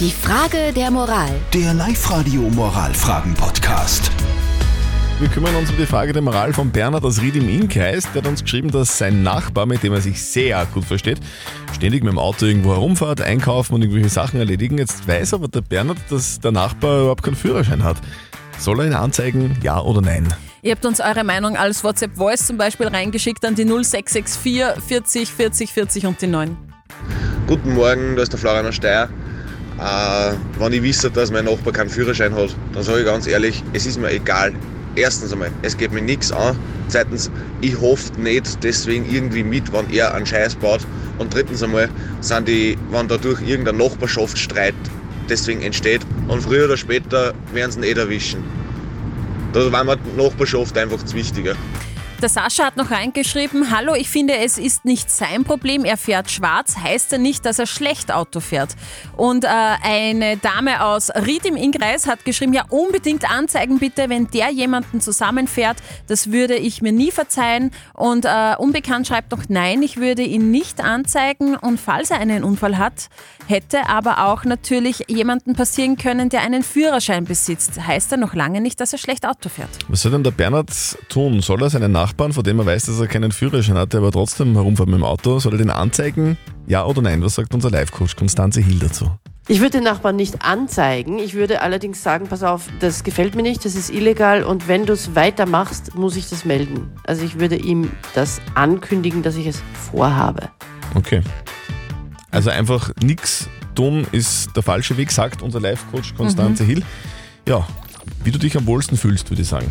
Die Frage der Moral. Der Live-Radio Moralfragen-Podcast. Wir kümmern uns um die Frage der Moral von Bernhard aus Ried im Innkreis. Der hat uns geschrieben, dass sein Nachbar, mit dem er sich sehr gut versteht, ständig mit dem Auto irgendwo herumfährt, einkaufen und irgendwelche Sachen erledigen. Jetzt weiß aber der Bernhard, dass der Nachbar überhaupt keinen Führerschein hat. Soll er ihn anzeigen, ja oder nein? Ihr habt uns eure Meinung als WhatsApp-Voice zum Beispiel reingeschickt an die 0664 40 40 40 und die 9. Guten Morgen, da ist der Florian aus Steyr. Äh, wenn ich wisse, dass mein Nachbar keinen Führerschein hat, dann sage ich ganz ehrlich, es ist mir egal. Erstens einmal, es geht mir nichts an. Zweitens, ich hoffe nicht deswegen irgendwie mit, wenn er einen Scheiß baut. Und drittens einmal, sind die, wenn dadurch irgendein Nachbarschaftsstreit deswegen entsteht und früher oder später werden sie ihn eh erwischen. Da war mir die Nachbarschaft einfach zu wichtiger. Der Sascha hat noch reingeschrieben, hallo, ich finde, es ist nicht sein Problem, er fährt schwarz, heißt ja nicht, dass er schlecht Auto fährt. Und äh, eine Dame aus Ried im Innkreis hat geschrieben, ja unbedingt anzeigen bitte, wenn der jemanden zusammenfährt, das würde ich mir nie verzeihen. Und äh, Unbekannt schreibt noch, nein, ich würde ihn nicht anzeigen und falls er einen Unfall hat, hätte aber auch natürlich jemanden passieren können, der einen Führerschein besitzt. Heißt ja noch lange nicht, dass er schlecht Auto fährt. Was soll denn der Bernhard tun? Soll er seinen Nachbarn, von dem er weiß, dass er keinen Führerschein hat, der aber trotzdem herumfährt mit dem Auto, soll er den anzeigen? Ja oder nein? Was sagt unser Live-Coach Konstanze Hill dazu? Ich würde den Nachbarn nicht anzeigen. Ich würde allerdings sagen, pass auf, das gefällt mir nicht, das ist illegal und wenn du es weitermachst, muss ich das melden. Also ich würde ihm das ankündigen, dass ich es vorhabe. Okay. Also einfach nichts tun ist der falsche Weg, sagt unser Live-Coach Konstanze Hill. Ja, wie du dich am wohlsten fühlst, würde ich sagen.